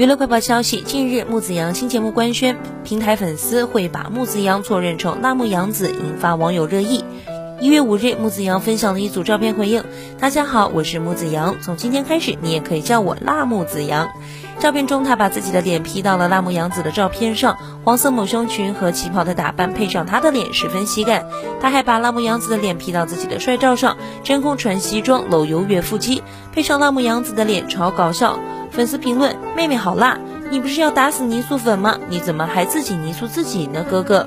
娱乐快报消息：近日，木子阳新节目官宣，平台粉丝会把木子阳错认成辣木洋子，引发网友热议。一月五日，木子阳分享了一组照片回应：“大家好，我是木子阳，从今天开始，你也可以叫我辣木子阳。”照片中，他把自己的脸 P 到了辣木洋子的照片上，黄色抹胸裙和旗袍的打扮配上他的脸，十分喜感。他还把辣木洋子的脸 P 到自己的帅照上，真空穿西装露优越腹肌，配上辣木洋子的脸，超搞笑。粉丝评论：“妹妹好辣，你不是要打死泥塑粉吗？你怎么还自己泥塑自己呢，哥哥？”